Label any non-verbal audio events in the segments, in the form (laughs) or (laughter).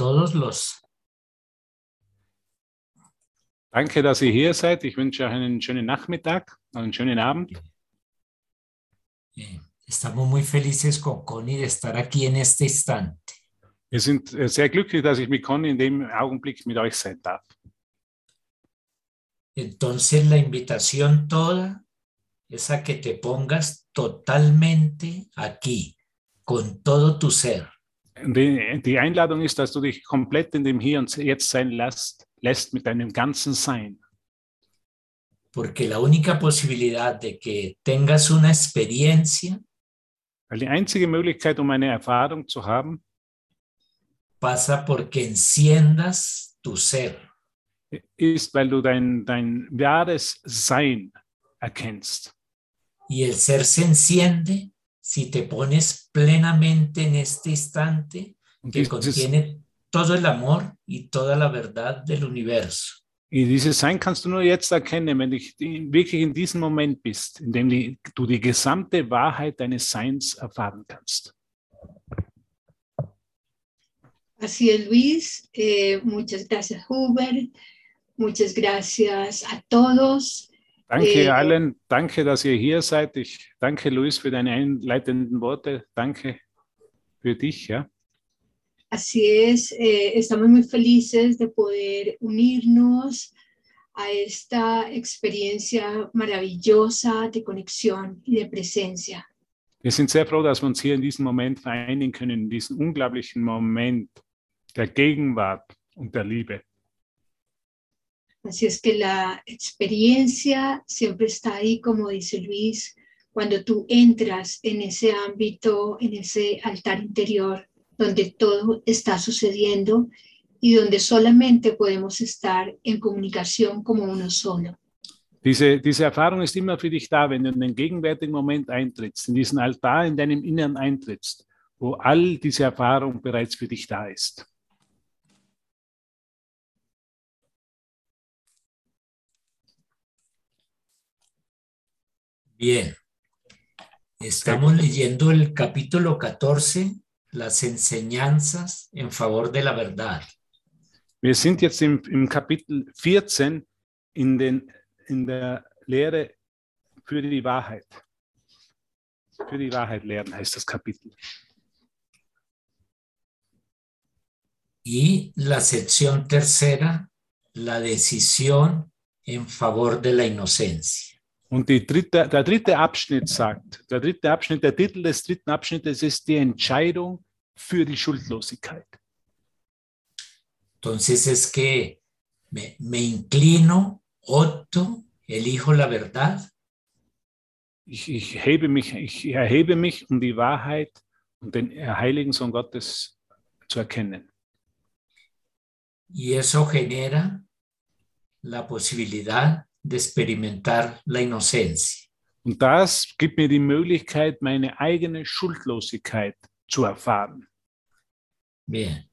todos los. Danke, dass ihr hier seid. Ich wünsche euch einen schönen Nachmittag, einen schönen Abend. Estamos muy felices con Connie de estar aquí en este instante. Wir sind äh, sehr glücklich, dass ich mit Conny in dem Augenblick mit euch sein darf. Entonces la invitación toda es a que te pongas totalmente aquí, con todo tu ser. Die, die Einladung ist, dass du dich komplett in dem Hier und Jetzt sein lässt, lässt mit deinem ganzen Sein. Porque la única posibilidad de que tengas una experiencia Weil die einzige Möglichkeit, um eine Erfahrung zu haben, pasa porque enciendas tu ser. ist, weil du dein, dein wahres Sein erkennst. Y el ser se enciende si te pones plenamente en este instante que contiene todo el amor y toda la verdad del universo. dieses Sein kannst du nur jetzt erkennen, wenn du wirklich in diesem Moment bist, in dem die, du die gesamte Wahrheit deines Seins erfahren kannst. Así es, Luis. Eh, muchas gracias, Hubert. Muchas gracias a todos. Danke allen, danke, dass ihr hier seid. Ich danke Luis für deine einleitenden Worte. Danke für dich, ja. Así es, eh, estamos muy felices de poder unirnos a esta experiencia maravillosa de conexión y de presencia. Wir sind sehr froh, dass wir uns hier in diesem Moment vereinigen können, in diesem unglaublichen Moment der Gegenwart und der Liebe. Así es que la experiencia siempre está ahí, como dice Luis, cuando tú entras en ese ámbito, en ese altar interior, donde todo está sucediendo y donde solamente podemos estar en comunicación como uno solo. Diese, diese Erfahrung ist immer für dich da, wenn du in den gegenwärtigen Moment eintrittst, in diesen Altar in deinem Inneren eintrittst, wo all diese Erfahrung bereits für dich da ist. Bien. Estamos leyendo el capítulo 14, las enseñanzas en favor de la verdad. Wir sind jetzt im, im Kapitel 14 in, den, in der Lehre für die Wahrheit. Für die Wahrheit lehren heißt das Kapitel. Y la sección tercera, la decisión en favor de la inocencia. Und dritte, der dritte Abschnitt sagt, der dritte Abschnitt, der Titel des dritten Abschnittes ist die Entscheidung für die Schuldlosigkeit. Entonces es que me, me inclino, opto, elijo la verdad Ich, ich, hebe mich, ich erhebe mich, um die Wahrheit und den heiligen Sohn Gottes zu erkennen. y eso genera la posibilidad de experimentar la inocencia. Und das gibt mir die Möglichkeit, meine eigene Schuldlosigkeit zu erfahren. Bien,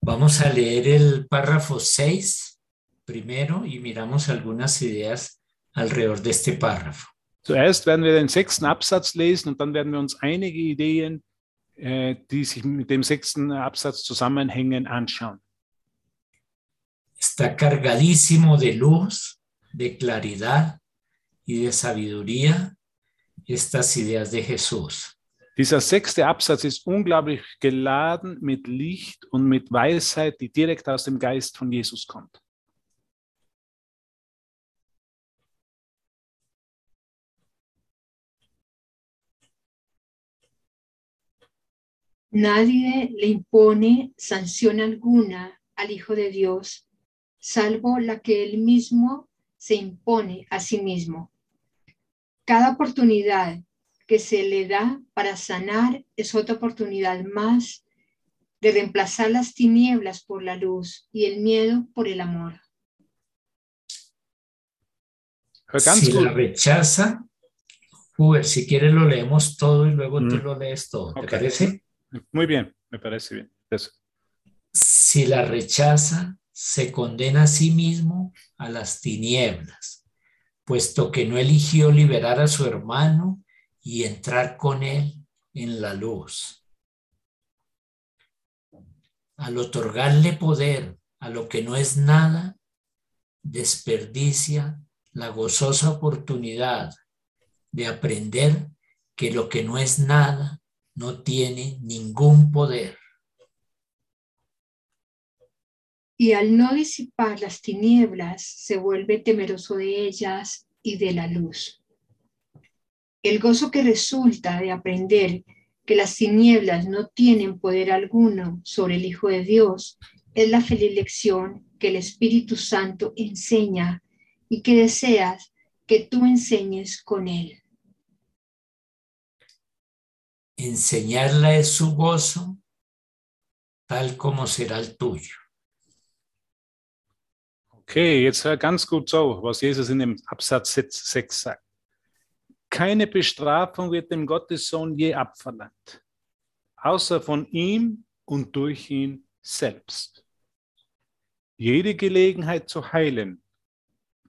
vamos a leer el párrafo 6 primero y miramos algunas ideas alrededor de este párrafo. Zuerst werden wir den sechsten Absatz lesen und dann werden wir uns einige Ideen, äh, die sich mit dem sechsten Absatz zusammenhängen, anschauen. Está cargadísimo de luz, de claridad y de sabiduría estas ideas de Jesús. Dieser sechste Absatz ist unglaublich geladen mit Licht und mit Weisheit, die direkt aus dem Geist von Jesus kommt. Nadie le impone sanción alguna al Hijo de Dios, salvo la que él mismo se impone a sí mismo. Cada oportunidad que se le da para sanar es otra oportunidad más de reemplazar las tinieblas por la luz y el miedo por el amor. Si la rechaza, Hubert, si quieres lo leemos todo y luego tú Mm. lo lees todo. ¿Te Ok. parece? Muy bien, me parece bien. Eso. Si la rechaza, se condena a sí mismo a las tinieblas, puesto que no eligió liberar a su hermano y entrar con él en la luz. al otorgarle poder a lo que no es nada, desperdicia la gozosa oportunidad de aprender que lo que no es nada no tiene ningún poder. Y al no disipar las tinieblas, se vuelve temeroso de ellas y de la luz. El gozo que resulta de aprender que las tinieblas no tienen poder alguno sobre el Hijo de Dios es la feliz lección que el Espíritu Santo enseña y que deseas que tú enseñes con él. Enseñarla es su gozo, tal como será el tuyo. Okay, jetzt hör ganz gut so, was Jesus in dem Absatz 6 sagt. Keine Bestrafung wird dem Gottessohn je abverlangt, außer von ihm und durch ihn selbst. Jede Gelegenheit zu heilen,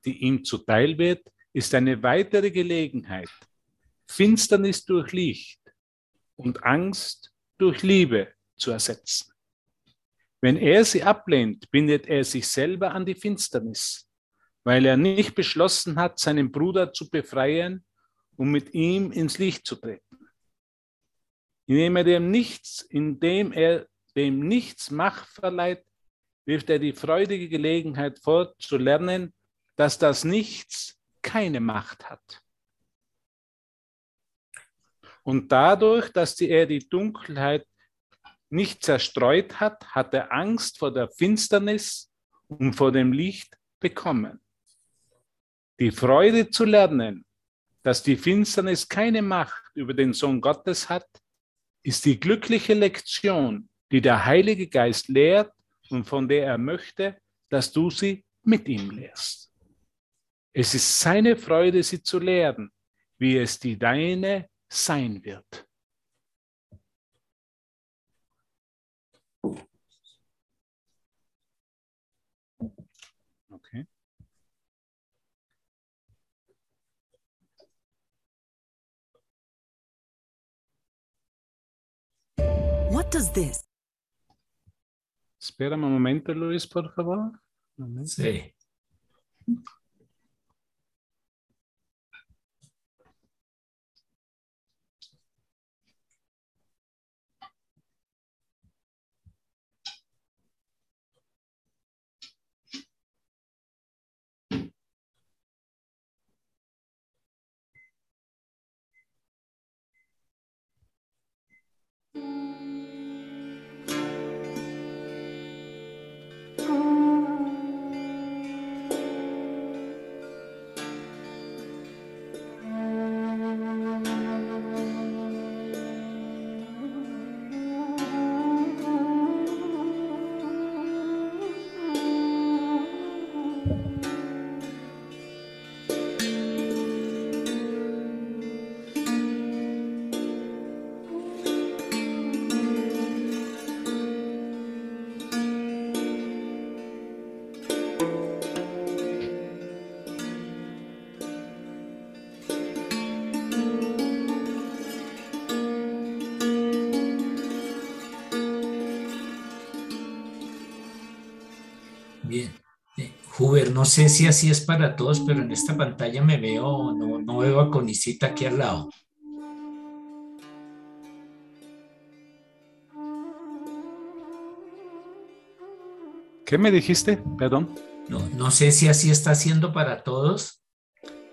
die ihm zuteil wird, ist eine weitere Gelegenheit, Finsternis durch Licht und Angst durch Liebe zu ersetzen. Wenn er sie ablehnt, bindet er sich selber an die Finsternis, weil er nicht beschlossen hat, seinen Bruder zu befreien um mit ihm ins Licht zu treten. Indem er dem nichts, indem er dem nichts Macht verleiht, wirft er die freudige Gelegenheit fort, zu lernen, dass das Nichts keine Macht hat. Und dadurch, dass er die Dunkelheit nicht zerstreut hat, hat er Angst vor der Finsternis und vor dem Licht bekommen. Die Freude zu lernen, dass die Finsternis keine Macht über den Sohn Gottes hat, ist die glückliche Lektion, die der Heilige Geist lehrt und von der er möchte, dass du sie mit ihm lehrst. Es ist seine Freude, sie zu lehren, wie es die deine sein wird. What does this? Espera un momento, Luis, por favor. Sí. No sé si así es para todos, pero en esta pantalla me veo, no, no veo a Conicita aquí al lado. ¿Qué me dijiste? Perdón. No, no sé si así está haciendo para todos,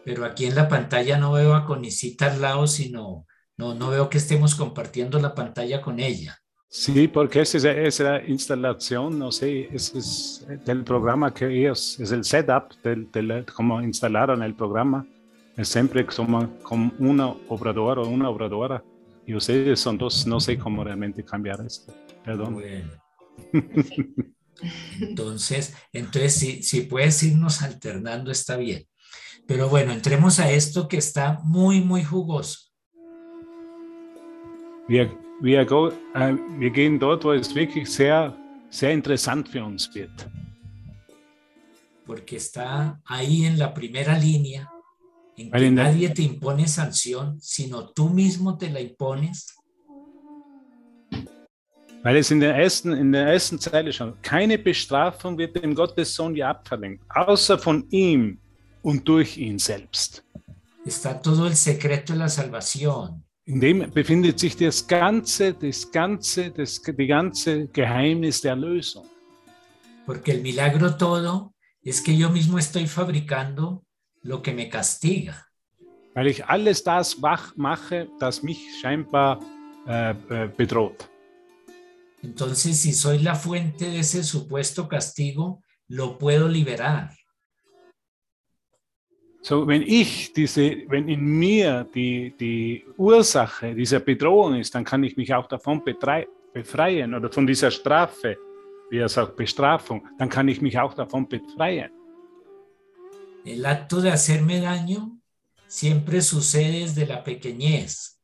pero aquí en la pantalla no veo a Conicita al lado, sino no, no veo que estemos compartiendo la pantalla con ella. Sí, porque esa es, es la instalación, no sé, ese es del programa que ellos, es el setup del, del cómo instalaron el programa. Es siempre como, como una obradora o una obradora. Y ustedes son dos, no sé cómo realmente cambiar esto. Perdón. Bueno. (laughs) Entonces, entonces si, si puedes irnos alternando está bien. Pero bueno, entremos a esto que está muy, muy jugoso. Wir, wir, go, äh, wir gehen dort, wo es wirklich sehr, sehr interessant für uns wird. Porque está ahí en la primera línea, en que Ahí en la- nadie te impone sanción, sino tú mismo te la impones. Weil es in der ersten, in der ersten Zeile schon, keine Bestrafung wird dem Gottessohn je abverlangt, außer von ihm und durch ihn selbst. Está todo el secreto de la salvación. In dem befindet sich das ganze, das ganze, das, die ganze Geheimnis der Erlösung. Porque el milagro todo es que yo mismo estoy fabricando lo que me castiga. Weil ich alles das wach mache, das mich scheinbar äh, äh, bedroht. Entonces, si soy la fuente de ese supuesto castigo, lo puedo liberar. So, wenn ich diese, wenn in mir die, die Ursache dieser Bedrohung ist, dann kann ich mich auch davon befreien oder von dieser Strafe, wie er sagt, Bestrafung, dann kann ich mich auch davon befreien. El acto de hacerme daño siempre sucede desde la pequeñez.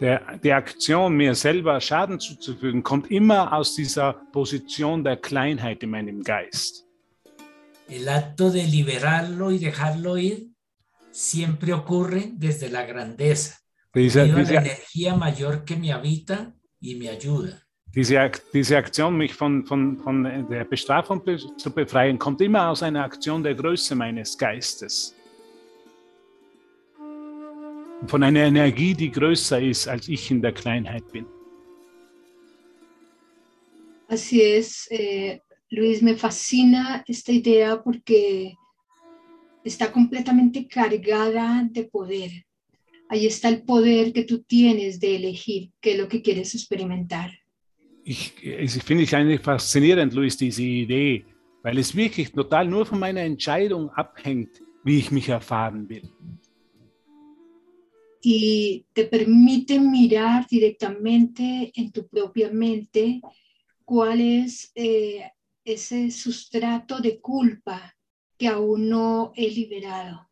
Der, die Aktion, mir selber Schaden zuzufügen, kommt immer aus dieser Position der Kleinheit in meinem Geist. El acto de liberarlo y dejarlo ir siempre ocurre desde la grandeza, debido a la energía mayor que me habita y me ayuda. diese, diese Aktion, mich von, von, von der Bestrafung be zu befreien, kommt immer aus einer Aktion der Größe meines Geistes. Von einer Energie, die größer ist, als ich in der Kleinheit bin. Así es, eh, Luis, me fascina esta idea porque está completamente cargada de poder. Ahí está el poder que tú tienes de elegir qué es lo que quieres experimentar. Ich, ich finde ich eigentlich faszinierend, Luis, diese Idee, weil es wirklich total nur von meiner Entscheidung abhängt, wie ich mich erfahren will. y te permite mirar directamente en tu propia mente cuál es eh, ese sustrato de culpa que aún no he liberado.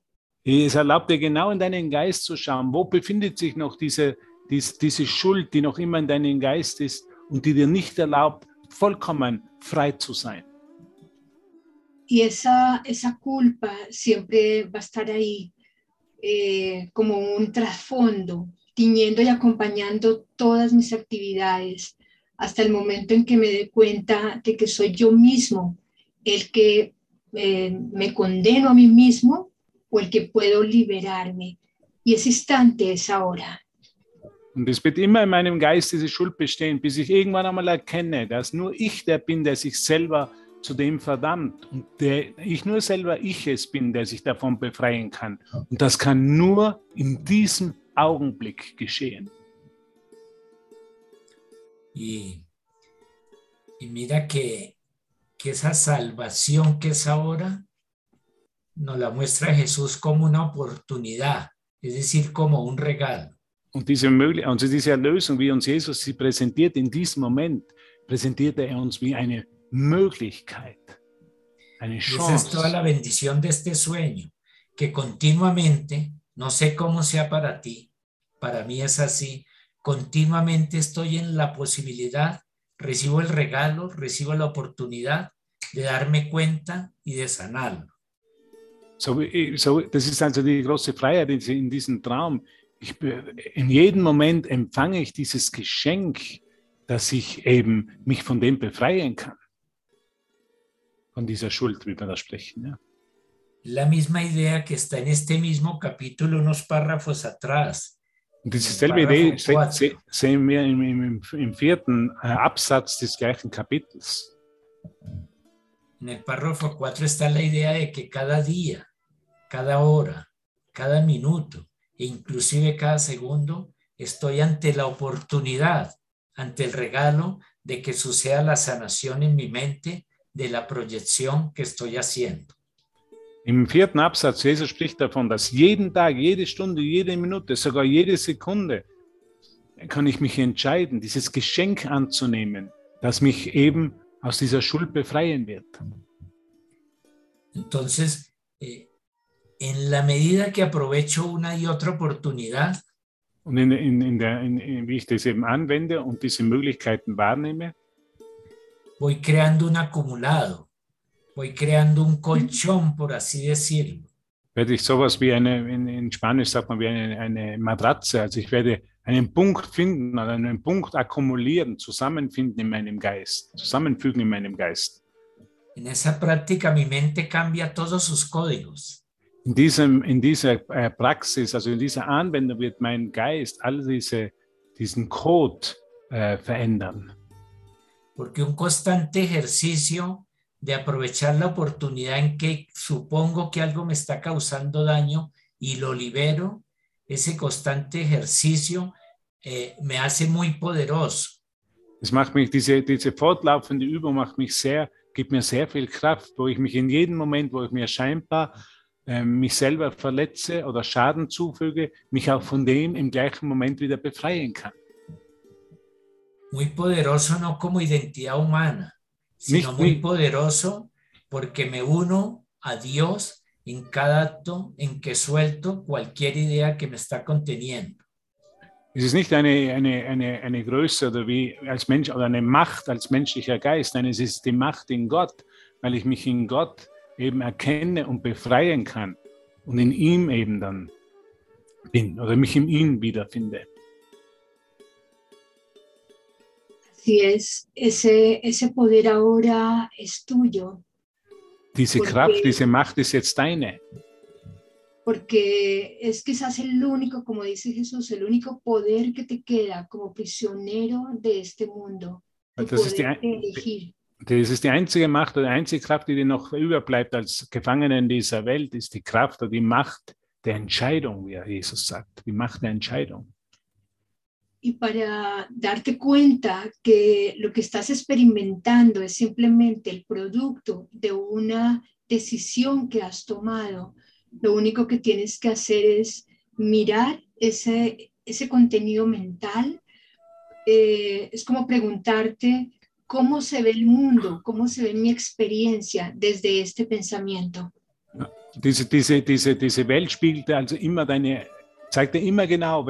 Es erlaubt dir genau in deinen Geist zu schauen, wo befindet sich noch diese, dies, diese Schuld, die noch immer in deinem Geist ist und die dir nicht erlaubt, vollkommen frei zu sein. Y esa, esa culpa siempre va a estar ahí eh, como un trasfondo, tiñendo y acompañando todas mis actividades hasta el momento en que me dé cuenta de que soy yo mismo el que eh, me condeno a mí mismo o el que puedo liberarme. Y ese instante es ahora. Und es wird immer in meinem Geist diese Schuld bestehen, bis ich irgendwann einmal erkenne, dass nur ich der bin, der sich selber zu dem verdammt und der ich nur selber ich es bin, der sich davon befreien kann. Und das kann nur in diesem Augenblick geschehen. Y, y mira que, que esa salvación que es ahora nos la muestra Jesús como una oportunidad, es decir, como un regalo. Und diese, also diese Erlösung, wie uns Jesus sie präsentiert in diesem Moment, präsentiert er uns wie eine Möglichkeit, eine esa es toda la bendición de este sueño, que continuamente, no sé cómo sea para ti, para mí es así, continuamente estoy en la posibilidad, recibo el regalo, recibo la oportunidad de darme cuenta y de sanarlo. So, so, das ist also die große Freiheit in, diesem Traum. Ich, in jedem Moment empfange ich dieses Geschenk, dass ich eben mich von dem befreien kann. Von dieser Schuld, wie wir da sprechen. Ja. La misma idea que está en este mismo capítulo, unos párrafos atrás. Und diese Im selbe Idee sehen wir im, im, im vierten äh, Absatz des gleichen Kapitels. En el párrafo 4 está la idea de que cada día, cada hora, cada minuto e inclusive cada segundo estoy ante la oportunidad, ante el regalo de que suceda la sanación en mi mente de la proyección que estoy haciendo. Im vierten Absatz, Jesus spricht davon, dass jeden Tag, jede Stunde, jede Minute, sogar jede Sekunde kann ich mich entscheiden, dieses Geschenk anzunehmen, das mich eben aus dieser Schuld befreien wird. Entonces, eh, en la medida que aprovecho una y otra oportunidad, Und in, in, in der, in, wie ich das eben anwende und diese Möglichkeiten wahrnehme, voy creando un acumulado, voy creando un colchón, por así decirlo. Werde ich sowas wie eine, in, in Spanisch sagt man wie eine, eine Matratze, also ich werde einen Punkt finden oder einen Punkt akkumulieren, zusammenfinden in meinem Geist, zusammenfügen in meinem Geist. En esa práctica mi mente cambia todos sus códigos. In, diesem, in dieser äh, Praxis, also in dieser Anwendung wird mein Geist all diese, diesen Code äh, verändern. Porque un constante ejercicio de aprovechar la oportunidad en que supongo que algo me está causando daño y lo libero, ese constante ejercicio eh, me hace muy poderoso. Es macht mich, diese, diese fortlaufende Übung macht mich sehr, gibt mir sehr viel Kraft, wo ich mich in jedem Moment, wo ich mir scheinbar äh, mich selber verletze oder Schaden zufüge, mich auch von dem im gleichen Moment wieder befreien kann. Muy poderoso no como identidad humana, sino muy poderoso porque me uno a Dios en cada acto en que suelto cualquier idea que me está conteniendo. Es ist nicht eine, eine, eine, eine Größe oder wie als Mensch oder eine Macht als menschlicher Geist, nein, es ist die Macht in Gott, weil ich mich in Gott eben erkenne und befreien kann und in ihm eben dann bin oder mich in ihm wiederfinde. Así es, ese, ese poder ahora es tuyo, Diese Porque- Kraft, diese Macht ist jetzt deine. porque es quizás el único, como dice Jesús, el único poder que te queda como prisionero de este mundo. Das ist die, das ist die einzige Macht oder die einzige Kraft, die dir noch überbleibt als Gefangener in dieser Welt, ist die Kraft oder die Macht der Entscheidung, wie Jesus sagt. Die Macht der Entscheidung. Y para darte cuenta que lo que estás experimentando es simplemente el producto de una decisión que has tomado, lo único que tienes que hacer es mirar ese, ese contenido mental. Eh, es como preguntarte cómo se ve el mundo, cómo se ve mi experiencia desde este pensamiento. Diese, diese, diese, diese Welt also immer deine, immer genau,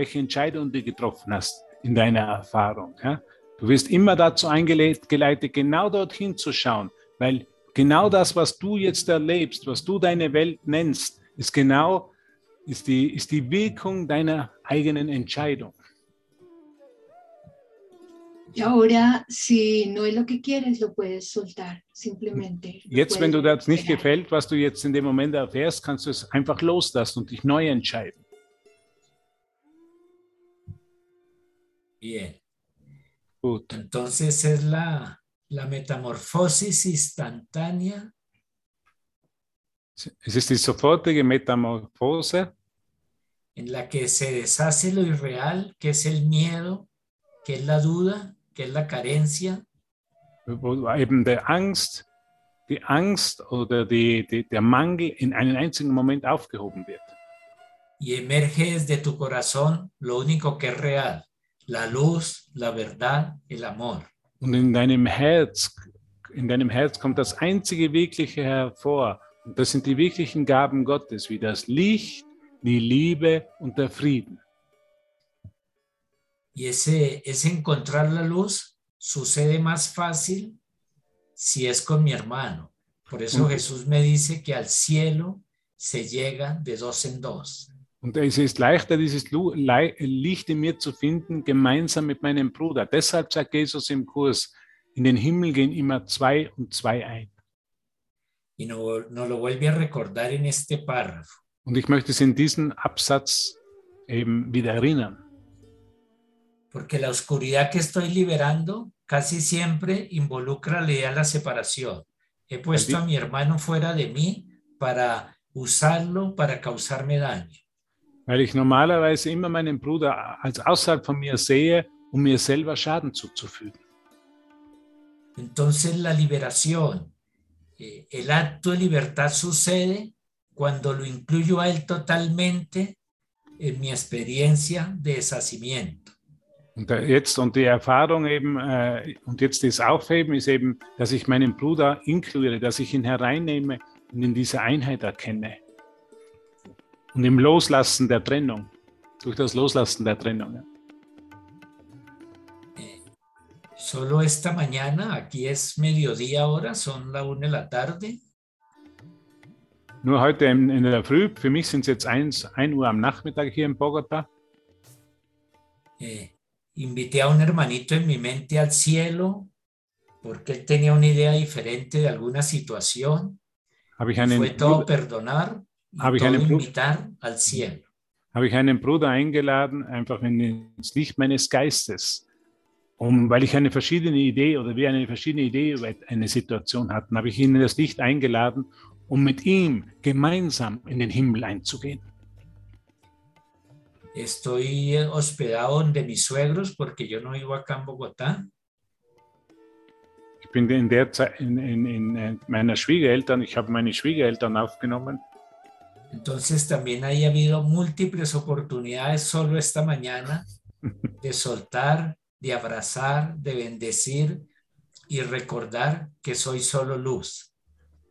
in deiner Erfahrung. Ja? Du wirst immer dazu eingeleitet, genau dorthin zu schauen, weil genau das, was du jetzt erlebst, was du deine Welt nennst, ist genau ist die, ist die Wirkung deiner eigenen Entscheidung. Y ahora, si no es lo que quieres, lo puedes soltar, simplemente. lo Jetzt, wenn du das nicht gefällt, was du jetzt in dem Moment erfährst, kannst du es einfach loslassen und dich neu entscheiden. Bien, entonces es la, la metamorfosis instantánea. Es ist die sofortige Metamorphose, en la que se deshace lo irreal, que es el miedo, que es la duda, que es la carencia, eben der Angst, die Angst oder die, die, der Mangel in einen einzigen Moment aufgehoben wird. y emerge desde tu corazón lo único que es real, la luz, la verdad, el amor. Und in deinem Herz, in deinem Herz kommt das einzige Wirkliche hervor. Und das sind die wirklichen Gaben Gottes, wie das Licht, die Liebe und der Frieden. Y ese, ese encontrar la luz sucede más fácil si es con mi hermano. Por eso. Jesús me dice que al cielo se llega de dos en dos. Und es ist leichter, dieses Licht in mir zu finden, gemeinsam mit meinem Bruder. Deshalb sagt Jesus im Kurs, in den Himmel gehen immer zwei und zwei ein. Y no- lo vuelve a recordar en este párrafo. Und ich möchte es in diesem Absatz eben wieder erinnern. Porque la oscuridad que estoy liberando casi siempre involucra la idea de la separación. He puesto a mi hermano fuera de mí para usarlo para causarme daño. Weil ich normalerweise immer meinen Bruder als außerhalb von mir sehe, um mir selber Schaden zuzufügen. Entonces la liberación, eh, el acto de libertad sucede cuando lo incluyo a él totalmente en mi experiencia de deshacimiento. Und jetzt und die Erfahrung eben äh, und jetzt das Aufheben ist eben, dass ich meinen Bruder inkludiere, dass ich ihn hereinnehme und in diese Einheit erkenne. Und im Loslassen der Trennung, durch das Loslassen der Trennung. Ja. Solo esta mañana, aquí es mediodía ahora, son la una de la tarde. Nur heute in, in der Früh, für mich sind es jetzt 1, 1 Uhr am Nachmittag hier in Bogotá. eh, invité a un hermanito en mi mente al cielo porque él tenía una idea diferente de alguna situación. Habe ich Fue einen, todo Bruder, perdonar Habe ich einen Bru- invitar al cielo. habe ich einen Bruder eingeladen, einfach in ins Licht meines Geistes. Um, weil ich eine verschiedene Idee oder wir eine verschiedene Idee über eine Situation hatten, habe ich ihn in das Licht eingeladen, um mit ihm gemeinsam in den Himmel einzugehen. Estoy hospedado donde mis suegros porque yo no vivo acá en Bogotá. Ich bin in der Zeit in, in, in äh, meiner Schwiegereltern, ich habe meine Schwiegereltern aufgenommen. Entonces también haya habido múltiples oportunidades solo esta mañana de soltar, de abrazar, de bendecir y recordar que soy solo luz.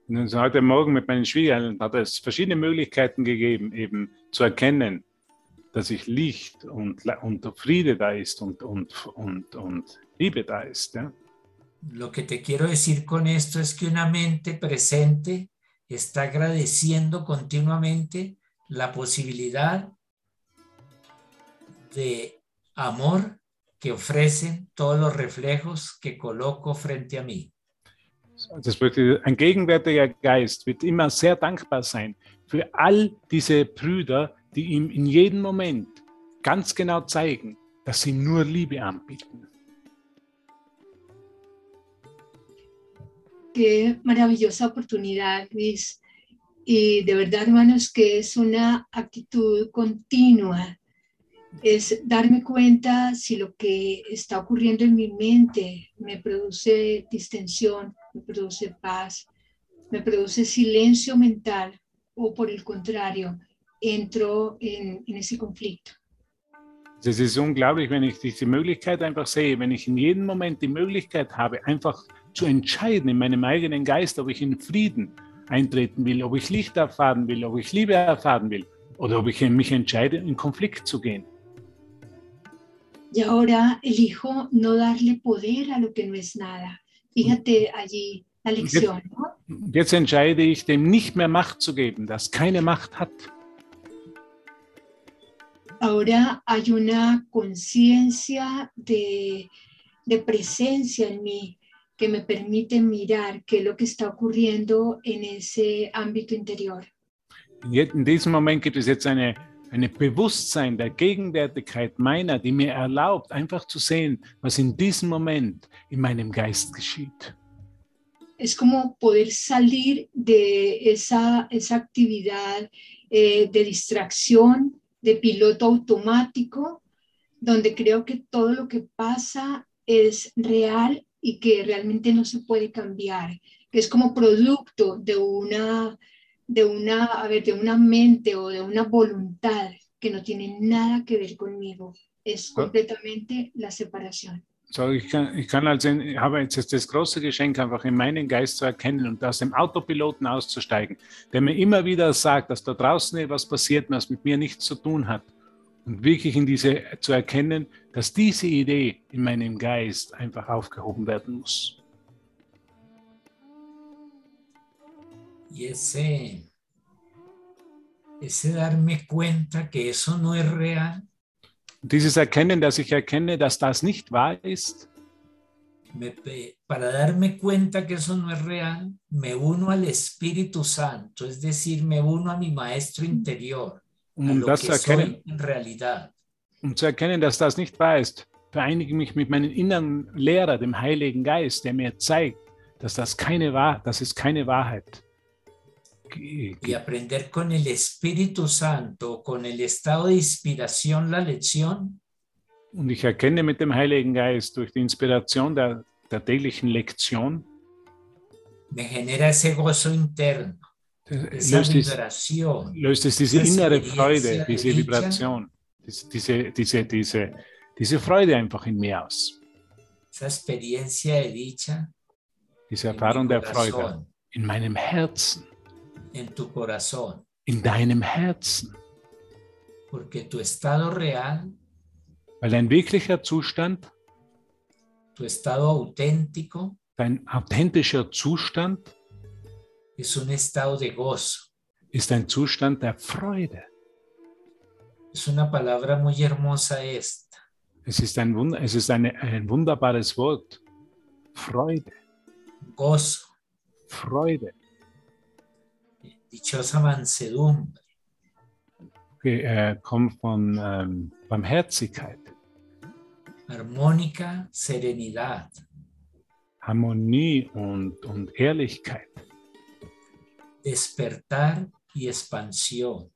Und also heute Morgen mit meinen Schwiegereltern hat es verschiedene Möglichkeiten gegeben, eben zu erkennen, dass ich Licht und, und Friede da ist und, und, und, und Liebe da ist. Ja? Lo que te quiero decir con esto es que una mente presente está agradeciendo continuamente la posibilidad de amor que ofrecen todos los reflejos que coloco frente a mí. Das bedeutet, ein gegenwärtiger Geist wird immer sehr dankbar sein für all diese Brüder, die ihm in jedem Moment ganz genau zeigen, dass sie nur Liebe anbieten. Qué maravillosa oportunidad, Luis. Y de verdad, hermanos, que es una actitud continua. Es darme cuenta si lo que está ocurriendo en mi mente me produce distensión, me produce paz, me produce silencio mental o por el contrario, entro en, en ese conflicto. Es ist unglaublich, wenn ich diese Möglichkeit einfach sehe, wenn ich in jedem Moment die Möglichkeit habe, einfach zu entscheiden in meinem eigenen Geist, ob ich in Frieden eintreten will, ob ich Licht erfahren will, ob ich Liebe erfahren will oder ob ich mich entscheide, in Konflikt zu gehen. Y ahora elijo no darle poder a lo que no es nada. Fíjate allí la lección, ¿no? Jetzt entscheide ich, dem nicht mehr Macht zu geben, das keine Macht hat. Ahora hay una conciencia de, de presencia en mí que me permite mirar qué es lo que está ocurriendo en ese ámbito interior. In diesem Moment gibt es jetzt eine, eine Bewusstsein der Gegenwärtigkeit meiner, die mir erlaubt, einfach zu sehen, was in diesem Moment in meinem Geist geschieht. Es como poder salir de esa, esa actividad eh, de distracción, de piloto automático, donde creo que todo lo que pasa es real y que realmente no se puede cambiar, que es como producto de una, de una, a ver, de una mente o de una voluntad que no tiene nada que ver conmigo. Es completamente la separación. So, ich kann, ich kann also, ich habe jetzt das große Geschenk, einfach in meinen Geist zu erkennen und aus dem Autopiloten auszusteigen, der mir immer wieder sagt, dass da draußen etwas passiert, was mit mir nichts zu tun hat. Und wirklich in diese zu erkennen, dass diese Idee in meinem Geist einfach aufgehoben werden muss. Y ese, ese darme cuenta que eso no es real, dieses Erkennen, dass ich erkenne, dass das nicht wahr ist, me- pe- para darme cuenta que eso no es real, me uno al Espíritu Santo, es decir, me uno a mi maestro interior, a um lo das que erkennen, soy en realidad. Um zu erkennen, dass das nicht wahr ist, vereinige ich mich mit meinem inneren Lehrer, dem Heiligen Geist, der mir zeigt, dass das keine Wahr, das ist keine Wahrheit. Y aprender con el Espíritu Santo, con el estado de inspiración la lección, Und ich erkenne mit dem Heiligen Geist durch die Inspiration der, der täglichen Lektion, me genera ese gozo interno, löst es, löst es diese innere Freude, de diese. Vibration, diese, diese, diese, diese Freude einfach in mir aus. Diese Erfahrung der Freude in meinem Herzen. In deinem Herzen. Weil dein wirklicher Zustand, dein authentischer Zustand, ist ein Zustand der Freude. Es una palabra muy hermosa esta. Es ist ein, Wunder, es ist eine, ein wunderbares Wort. Freude, Gozo, Freude, dichosa mansedumbre, que äh, kommt von ähm, Barmherzigkeit, armónica serenidad, Harmonie und, und Ehrlichkeit, despertar y expansión,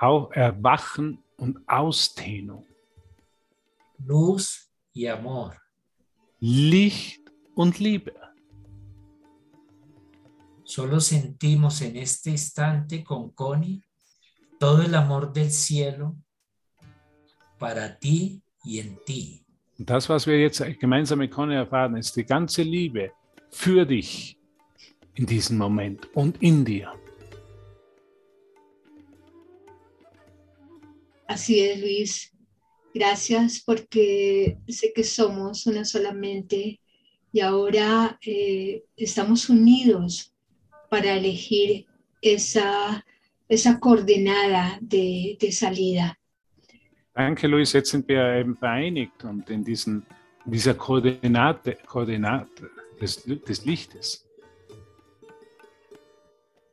Erwachen und Ausdehnung, luz y amor. Licht und Liebe. Solo sentimos en este instante con Connie todo el amor del cielo para ti y en ti. Und das, was wir jetzt gemeinsam mit Conny erfahren, ist die ganze Liebe für dich in diesem Moment und in dir. Así es, Luis. Gracias porque sé que somos una solamente y ahora eh, estamos unidos para elegir esa, esa coordenada de, de salida. Danke, Luis. Jetzt sind wir eben vereinigt und in, diesen, dieser Koordinate, Koordinate des Lichtes.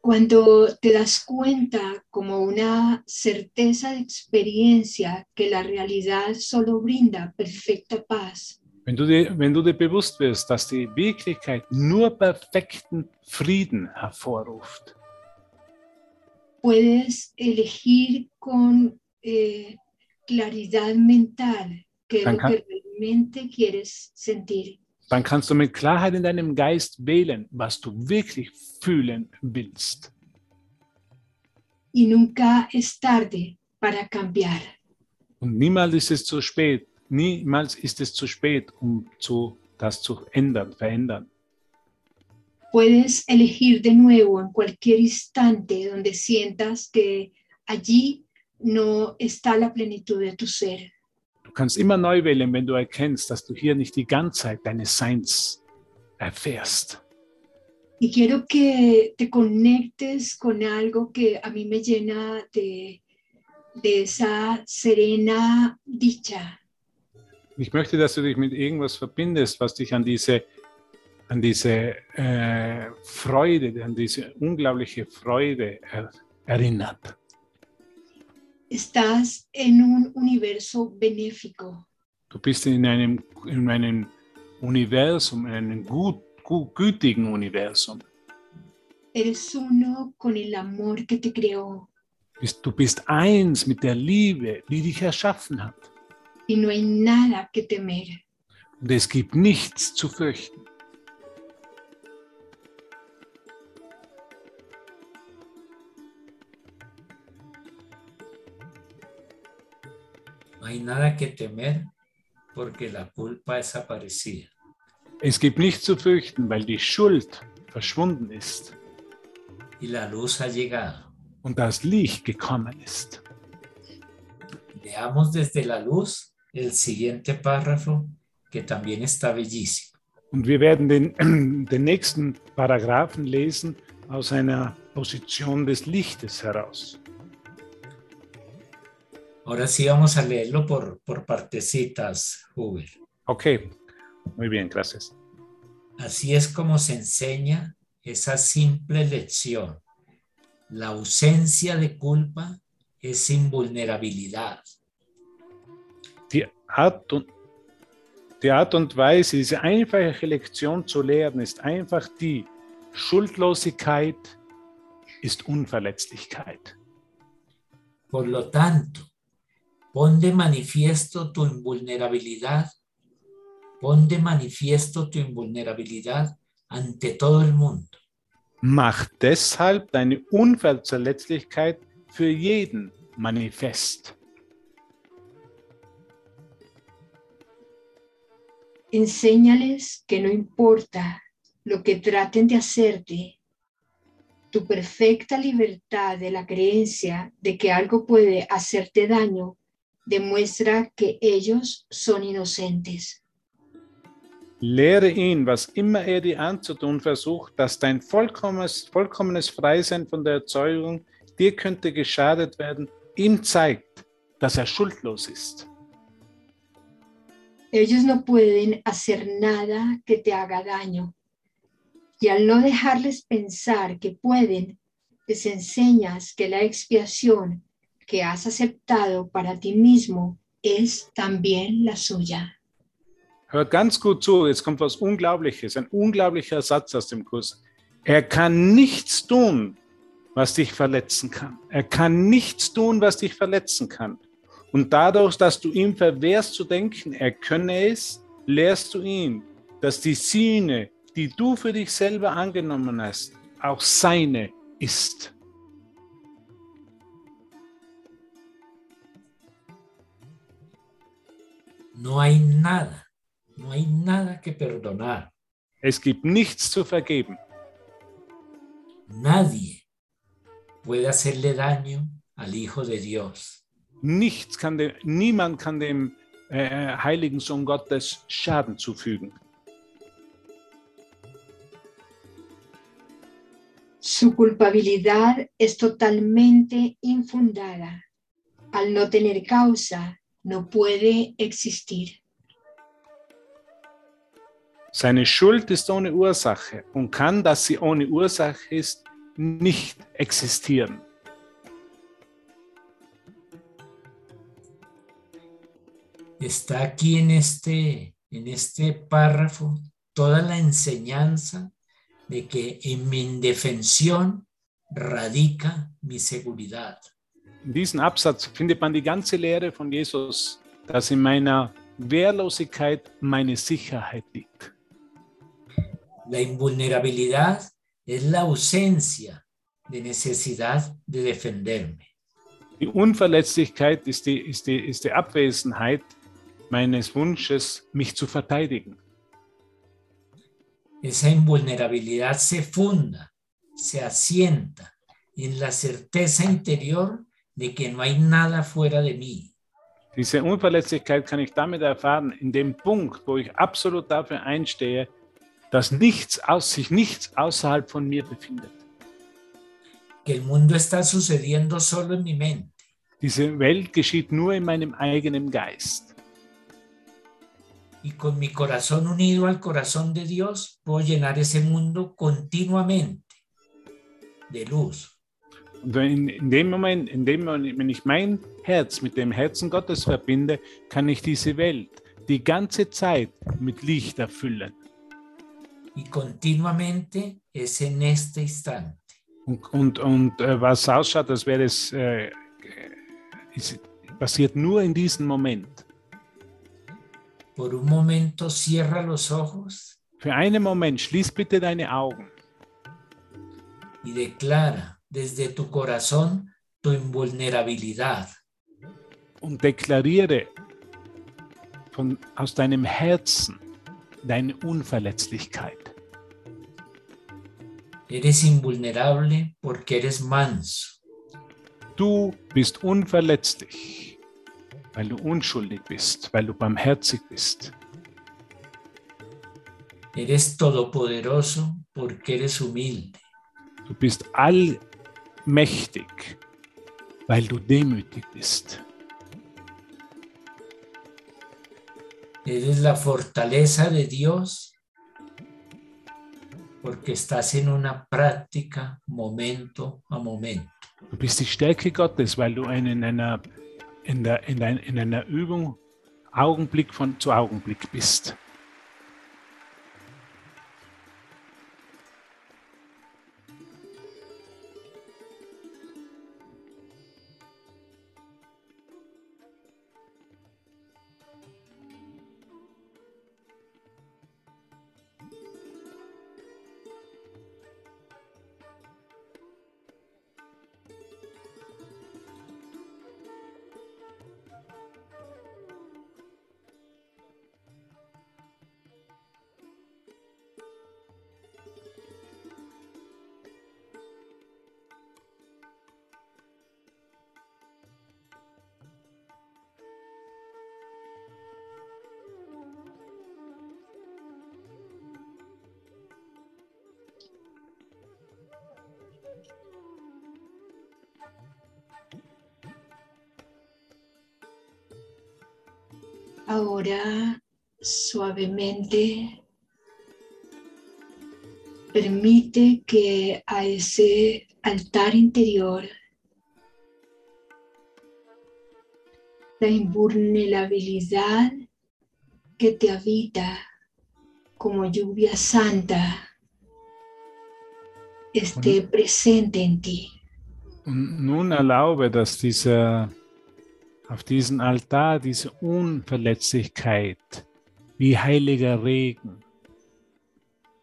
Cuando te das cuenta como una certeza de experiencia que la realidad solo brinda perfecta paz, Wenn du, dir, wenn du dir bewusst wirst, dass die Wirklichkeit nur perfekten Frieden hervorruft, puedes elegir con eh, claridad mental qué es lo que realmente quieres sentir. Dann kannst du mit Klarheit in deinem Geist wählen, was du wirklich fühlen willst. Y nunca es tarde para cambiar. Und niemals ist es zu spät, niemals ist es zu spät, um zu, das zu ändern, verändern. Puedes elegir de nuevo en cualquier instante donde sientas que allí no está la plenitud de tu ser. Du kannst immer neu wählen, wenn du erkennst, dass du hier nicht die Ganzheit deines Seins erfährst. Y quiero que te conectes con algo que a mí me llena de, de esa serena dicha. Ich möchte, dass du dich mit irgendwas verbindest, was dich an diese, an diese äh, Freude, an diese unglaubliche Freude er, erinnert. Estás en un universo benéfico. Du bist in einem, in einem Universum, in einem gut, gut, gütigen Universum. Eres uno con el amor que te creó Bist- Du bist eins mit der Liebe, die dich erschaffen hat. y no hay nada que temer. Und es gibt nichts zu fürchten. Hay nada que temer porque la culpa desaparecida. Es gibt nichts zu fürchten, weil die Schuld verschwunden ist y la luz ha llegado. und das Licht gekommen ist. Veamos desde la luz el siguiente párrafo que también está bellísimo. Und wir werden den, (clears throat) den nächsten Paragraphen lesen aus einer Position des Lichtes heraus. Ahora sí vamos a leerlo por, por partecitas, Huber. Okay, muy bien, gracias. Así es como se enseña esa simple lección. La ausencia de culpa es invulnerabilidad. Die Art, und, die Art und Weise, diese einfache Lektion zu lernen, ist einfach die, Schuldlosigkeit ist Unverletzlichkeit. Por lo tanto, pon de manifiesto tu invulnerabilidad, pon de manifiesto tu invulnerabilidad ante todo el mundo. Mach deshalb deine Unverletzlichkeit für jeden manifest. Enséñales que no importa lo que traten de hacerte, tu perfecta libertad de la creencia de que algo puede hacerte daño demuestra que ellos son inocentes. Lehre ihn, was immer er dir anzutun versucht, dass dein vollkommenes, vollkommenes Freisein von der Erzeugung dir könnte geschadet werden, ihm zeigt, dass er schuldlos ist. Ellos no pueden hacer nada que te haga daño. Y al no dejarles pensar que pueden, les enseñas que la expiación que has aceptado para ti mismo es también la suya. Hört ganz gut zu, jetzt kommt was Unglaubliches, ein unglaublicher Satz aus dem Kurs. Er kann nichts tun, was dich verletzen kann. Er kann nichts tun, was dich verletzen kann. Und dadurch, dass du ihm verwehrst zu denken, er könne es, lehrst du ihn, dass die Sühne, die du für dich selber angenommen hast, auch seine ist. No hay nada, no hay nada que perdonar. Es gibt nichts zu vergeben. Nadie puede hacerle daño al Hijo de Dios. Nichts kann dem, niemand kann dem äh, heiligen Sohn Gottes Schaden zufügen. Su culpabilidad es totalmente infundada. Al no tener causa, no puede existir. Seine Schuld ist ohne Ursache und kann, dass sie ohne Ursache ist, nicht existieren. Está aquí en este, en este párrafo toda la enseñanza de que en mi indefensión radica mi seguridad. In diesem Absatz findet man die ganze Lehre von Jesus, dass in meiner Wehrlosigkeit meine Sicherheit liegt. La invulnerabilidad es la ausencia de necesidad de defenderme. Die Unverletzlichkeit ist die, ist die, ist die Abwesenheit meines Wunsches, mich zu verteidigen. Esa invulnerabilidad se funda, se asienta en la certeza interior de que no hay nada fuera de mí. Diese Unverletzlichkeit kann ich damit erfahren, in dem Punkt, wo ich absolut dafür einstehe, dass nichts aus, sich nichts außerhalb von mir befindet. que el mundo está sucediendo solo en mi mente. Diese Welt geschieht nur in meinem eigenen Geist. Y con mi corazón unido al corazón de Dios, puedo llenar ese mundo continuamente de luz. In, in dem Moment, in dem Moment, wenn ich mein Herz mit dem Herzen Gottes verbinde, kann ich diese Welt die ganze Zeit mit Licht erfüllen. Und, und, und äh, was ausschaut, als wäre es, äh, es passiert nur in diesem Moment. Por un momento cierra los ojos Für einen Moment, schließ bitte deine Augen y declara desde tu corazón tu invulnerabilidad. und deklariere von, aus deinem Herzen deine Unverletzlichkeit. Eres invulnerable porque eres manso. Du bist unverletzlich, weil du unschuldig bist, weil du barmherzig bist. Eres todopoderoso porque eres humilde. Du bist allmächtig, weil du demütig bist. Eres la fortaleza de Dios porque estás en una práctica momento a momento. Du bist die Stärke Gottes, weil du in einer, in der, in dein, in einer Übung Augenblick von zu Augenblick bist. Interior la invulnerabilidad que te habita como lluvia santa esté presente en ti. Und nun erlaube, dass dieser, auf diesen Altar diese Unverletzlichkeit wie heiliger Regen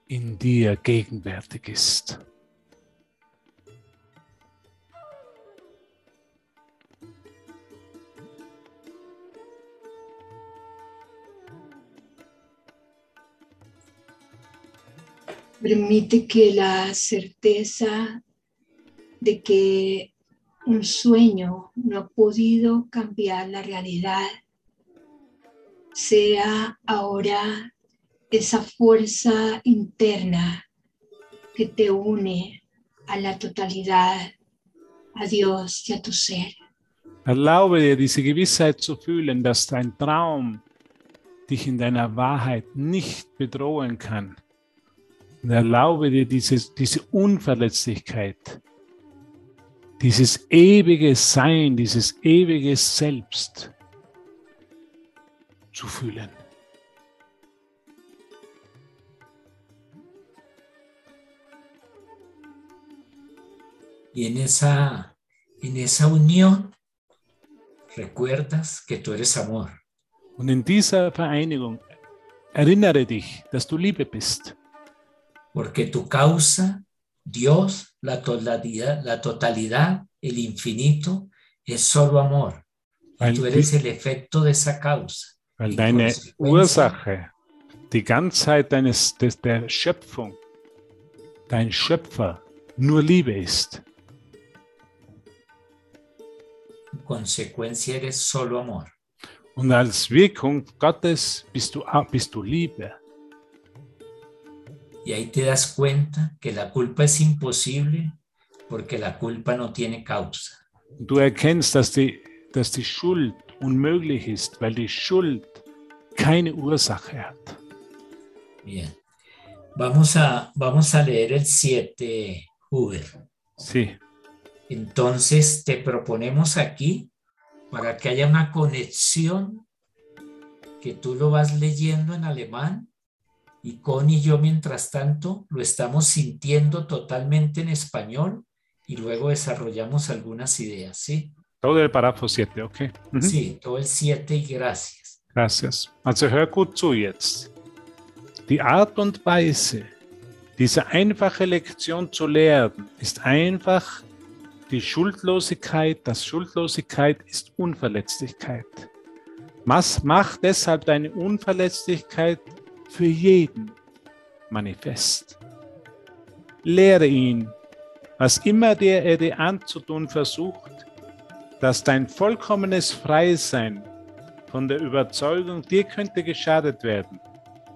in dir gegenwärtig ist. Permite que la certeza de que un sueño no ha podido cambiar la realidad sea ahora esa fuerza interna que te une a la totalidad, a Dios y a tu ser. Erlaube dir diese Gewissheit zu fühlen, dass dein Traum dich in deiner Wahrheit nicht bedrohen kann. Und erlaube dir dieses, diese Unverletzlichkeit, dieses ewige Sein, dieses ewige Selbst zu fühlen. Y en esa, en esa unión, recuerdas que tú eres amor. Und in dieser Vereinigung erinnere dich, dass du Liebe bist. Porque tu causa, Dios, la totalidad, la totalidad, el infinito, es solo amor. Tú die, eres el efecto de esa causa. weil In deine Ursache, die Ganzheit deines, des, der Schöpfung, dein Schöpfer nur Liebe ist. En consecuencia, eres solo amor. Und als Wirkung Gottes bist du, bist du Liebe. Y ahí te das cuenta que la culpa es imposible porque la culpa no tiene causa. Du erkennst, dass die, dass die Schuld unmöglich ist, weil die Schuld keine Ursache hat. Bien. Vamos a, vamos a leer el 7, Huber. Sí, Entonces te proponemos aquí para que haya una conexión que tú lo vas leyendo en alemán y Con y yo mientras tanto lo estamos sintiendo totalmente en español y luego desarrollamos algunas ideas, ¿sí? todo el párrafo 7, okay. Mhm. Sí, todo el 7 y gracias. Gracias. Also hör gut zu jetzt. Die Art und Weise, diese einfache Lektion zu lernen, ist einfach die Schuldlosigkeit. Das Schuldlosigkeit ist Unverletzlichkeit. Was macht deshalb deine Unverletzlichkeit für jeden manifest? Lehre ihn, was immer der er dir anzutun versucht, dass dein vollkommenes Freisein von der Überzeugung, dir könnte geschadet werden,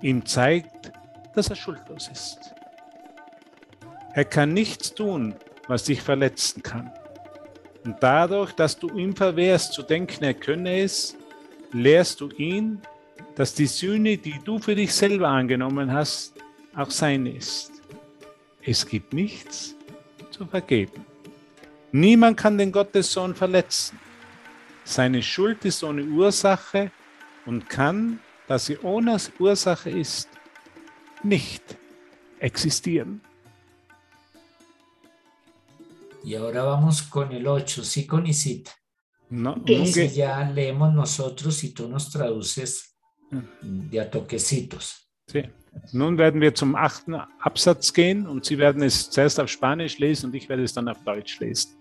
ihm zeigt, dass er schuldlos ist. Er kann nichts tun, was dich verletzen kann. Und dadurch, dass du ihm verwehrst zu denken, er könne es, lehrst du ihn, dass die Sühne, die du für dich selber angenommen hast, auch seine ist. Es gibt nichts zu vergeben. Niemand kann den Gottessohn verletzen. Seine Schuld ist ohne Ursache und kann, da sie ohne Ursache ist, nicht existieren. Y ahora vamos con el 8, sí, con Isita. No, ge- ya leemos nosotros y tú nos traduces de a toquecitos. Sí. Nun werden wir zum achten Absatz gehen und Sie werden es zuerst auf Spanisch lesen und ich werde es dann auf Deutsch lesen.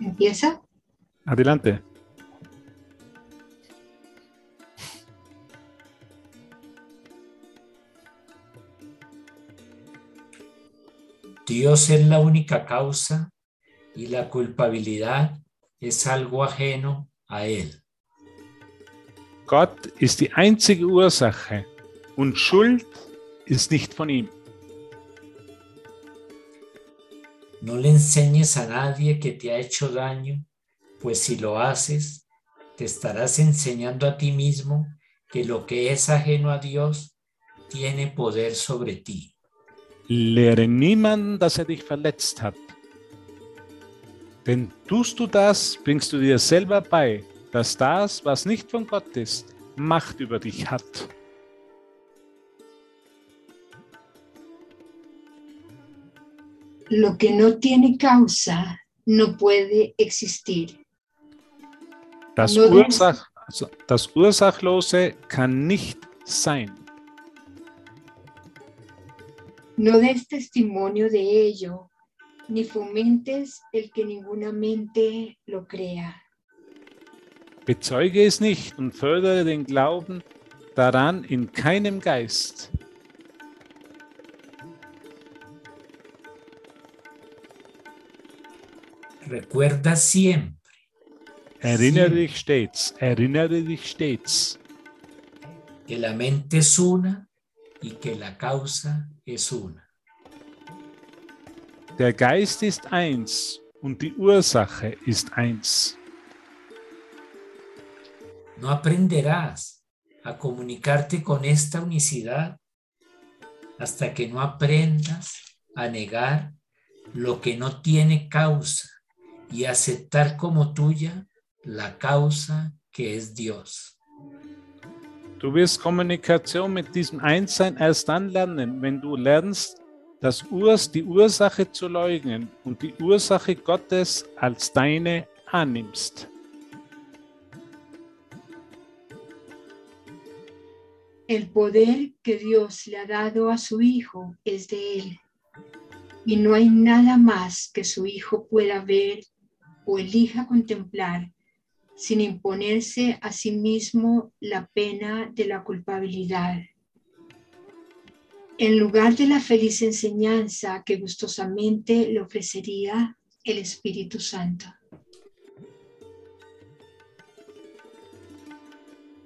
Empieza. Adelante. Dios es la única causa y la culpabilidad es algo ajeno a Él. Gott ist die einzige Ursache und Schuld ist nicht von ihm. No le enseñes a nadie que te ha hecho daño, pues si lo haces, te estarás enseñando a ti mismo que lo que es ajeno a Dios tiene poder sobre ti. Lehre niemanden, dass er dich verletzt hat. Denn tust du das, bringst du dir selber bei, dass das, was nicht von Gott ist, Macht über dich hat. Lo que no tiene causa no puede existir. Das, Ursach, Ursachlose kann nicht sein. No des testimonio de ello, ni fomentes el que ninguna mente lo crea. Bezeuge es nicht und fördere den Glauben daran in keinem Geist. Recuerda siempre Erinnere dich stets, erinnere dich stets, que la mente es una y que la causa es una. der Geist ist eins und die Ursache ist eins. No aprenderás a comunicarte con esta unicidad hasta que no aprendas a negar lo que no tiene causa y aceptar como tuya la causa que es Dios. Du wirst Kommunikation mit diesem Einssein erst dann lernen, wenn du lernst, das Urs, die Ursache zu leugnen und die Ursache Gottes als deine annimmst. El poder que Dios le ha dado a su Hijo es de Él. Y no hay nada más que su Hijo pueda ver o elija contemplar sin imponerse a sí mismo la pena de la culpabilidad. En lugar de la feliz enseñanza que gustosamente le ofrecería el Espíritu Santo.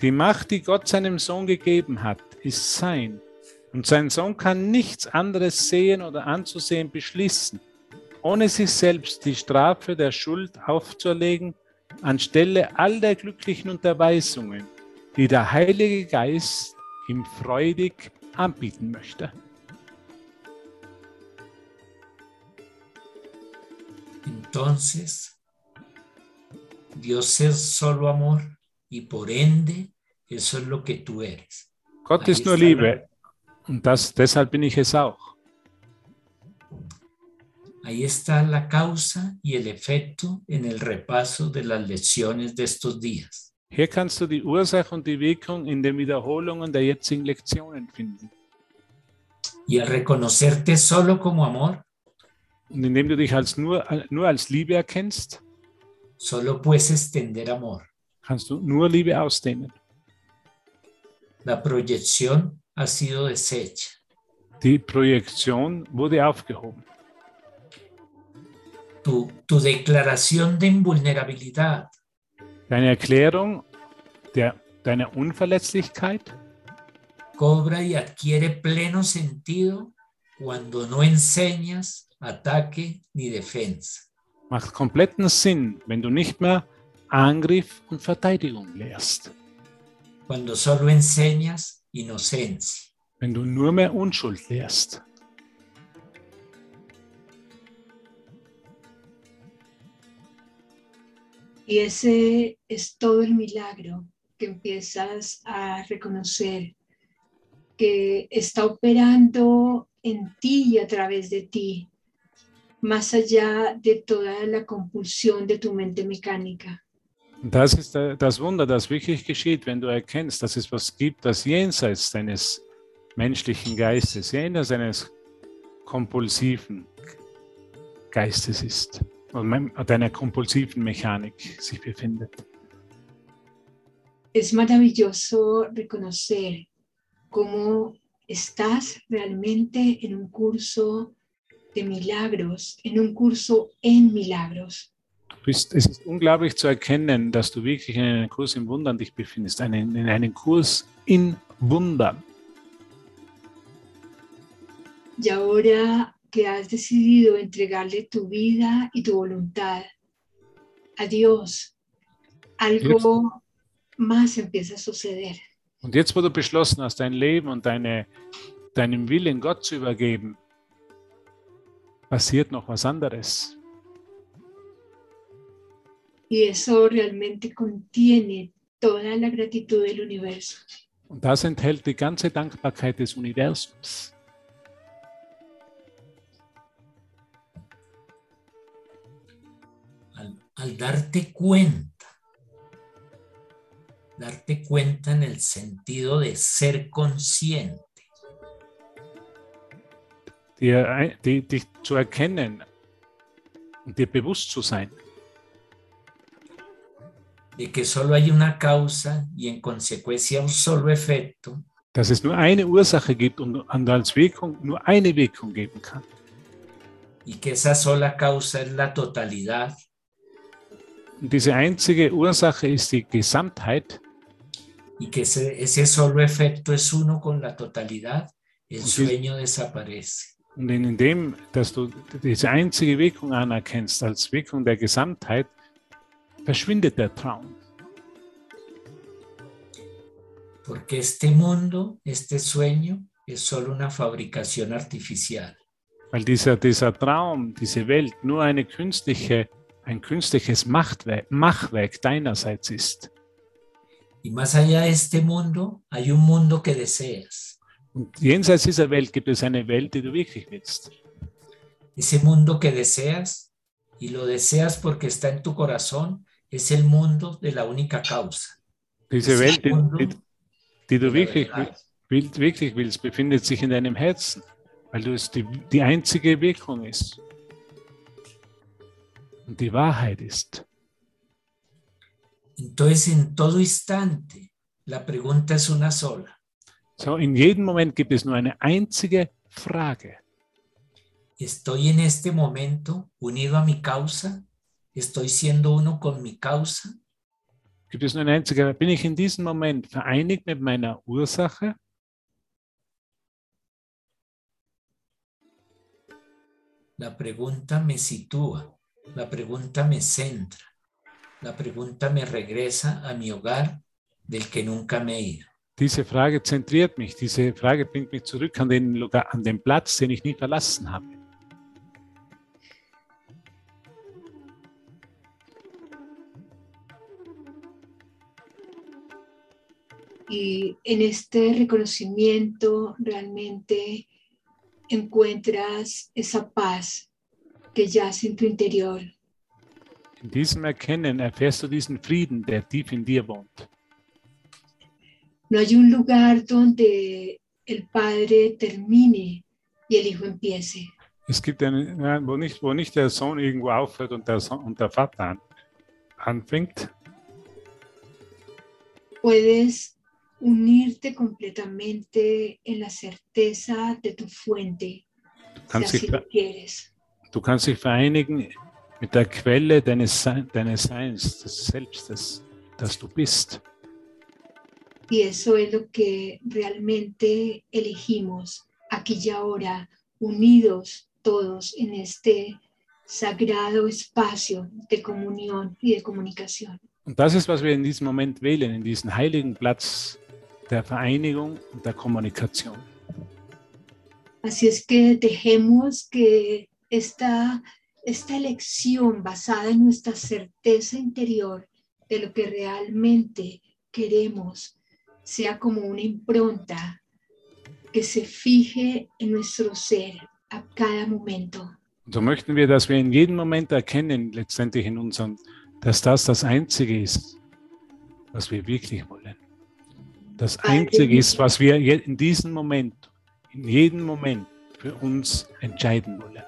Die Macht, die Gott seinem Sohn gegeben hat, ist sein. Und sein Sohn kann nichts anderes sehen oder anzusehen beschließen, ohne sich selbst die Strafe der Schuld aufzuerlegen, anstelle all der glücklichen Unterweisungen, die der Heilige Geist ihm freudig anbieten möchte. Entonces, Dios es solo amor y por ende eso es lo que tú eres. Gott ist nur Liebe und das, deshalb bin ich es auch. Ahí está la causa y el efecto en el repaso de las lecciones de estos días. Hier kannst du die Ursache und die Wirkung in den Wiederholungen der jetzigen Lektionen finden. Y al reconocerte solo como amor, Und indem du dich als nur, nur als Liebe erkennst, solo puedes extender amor. Kannst du nur Liebe ausdehnen. La proyección ha sido deshecha. Die Projektion wurde aufgehoben. Tu, tu declaración de invulnerabilidad Deine Erklärung der, deiner Unverletzlichkeit cobra y adquiere pleno sentido cuando no enseñas ataque ni defensa. macht kompletten Sinn, wenn du nicht mehr Angriff und Verteidigung lehrst. cuando solo enseñas inocencia. Wenn du nur mehr Unschuld lehrst. Y ese es todo el milagro que empiezas a reconocer que está operando en ti y a través de ti, más allá de toda la compulsión de tu mente mecánica. Das ist das Wunder, das wirklich geschieht, wenn du erkennst, dass es was gibt, das jenseits deines menschlichen Geistes, jenseits deines kompulsiven Geistes ist und deiner kompulsiven Mechanik sich befindet. Es maravilloso reconocer cómo estás realmente en un curso de milagros, en un curso en milagros. Bist, es ist unglaublich zu erkennen, dass du wirklich in einem Kurs im Wundern dich befindest, einen, in einem Kurs in Wundern. Y ahora que has decidido entregarle tu vida y tu voluntad a Dios, algo más empieza a suceder. Und jetzt, wo du beschlossen hast, dein Leben und deine, deinem Willen Gott zu übergeben, passiert noch was anderes. Y eso realmente contiene toda la gratitud del universo. Und das enthält die ganze Dankbarkeit des Universums. al, al darte cuenta, darte cuenta en el sentido de ser consciente, Dir, ein- die, dich zu erkennen und dir bewusst zu sein, de que solo hay una causa y en consecuencia un solo efecto, dass es nur eine Ursache gibt und und als Wirkung nur eine Wirkung geben kann. y que esa sola causa es la totalidad, Und diese einzige Ursache ist die Gesamtheit y que ese, ese solo efecto es uno con la totalidad, el Ok. sueño desaparece. und in in dem, dass du diese einzige Wirkung anerkennst als Wirkung der Gesamtheit, verschwindet der Traum. Porque este mundo, este sueño, es solo una fabricación artificial. Weil dieser, dieser Traum, diese Welt nur eine künstliche, ein künstliches Machtwerk, Machwerk deinerseits ist. Y más allá de este mundo, hay un mundo que deseas. Und jenseits dieser Welt gibt es eine Welt, die du wirklich willst. Ese mundo que deseas, y lo deseas porque está en tu corazón, es el mundo de la única causa. Diese Es Welt, die, die, die du wirklich, will, wirklich willst, befindet sich in deinem Herzen, weil du es die, die einzige Wirkung ist. Und die Wahrheit ist. Entonces, en todo instante, la pregunta es una sola. So, in jedem Moment gibt es nur eine einzige Frage. ¿Estoy en este momento unido a mi causa? ¿Estoy siendo uno con mi causa? Gibt es nur eine einzige, bin ich in diesem Moment vereinigt mit meiner Ursache? La pregunta me sitúa, la pregunta me centra, la pregunta me regresa a mi hogar del que nunca me he ido. Diese Frage zentriert mich. Diese Frage bringt mich zurück an den, an den Platz, den ich nie verlassen habe. Y en este reconocimiento realmente encuentras esa paz que yace en tu interior. In diesem Erkennen erfährst du diesen Frieden, der tief in dir wohnt. No hay un lugar donde el Padre termine y el Hijo empiece. Es gibt einen, wo nicht, wo nicht der Sohn irgendwo aufhört und der, Sohn, und der Vater an, anfängt. Puedes unirte completamente en la certeza de tu fuente, kannst, dich, ver- quieres. du kannst dich vereinigen mit der Quelle deines, deines Seins, des Selbstes, das du bist. Y eso es lo que realmente elegimos aquí y ahora, unidos todos en este sagrado espacio de comunión y de comunicación. Und das ist, was wir in diesem Moment wählen, in diesen heiligen Platz der Vereinigung und der Kommunikation. Así es que dejemos que esta, esta elección basada en nuestra certeza interior de lo que realmente queremos sea como una impronta que se fije en nuestro ser a cada momento. Und so möchten wir, dass wir in jedem Moment erkennen, letztendlich in unserem, dass das das Einzige ist, was wir wirklich wollen. Das Einzige ist, was wir in diesem Moment, in jedem Moment für uns entscheiden wollen.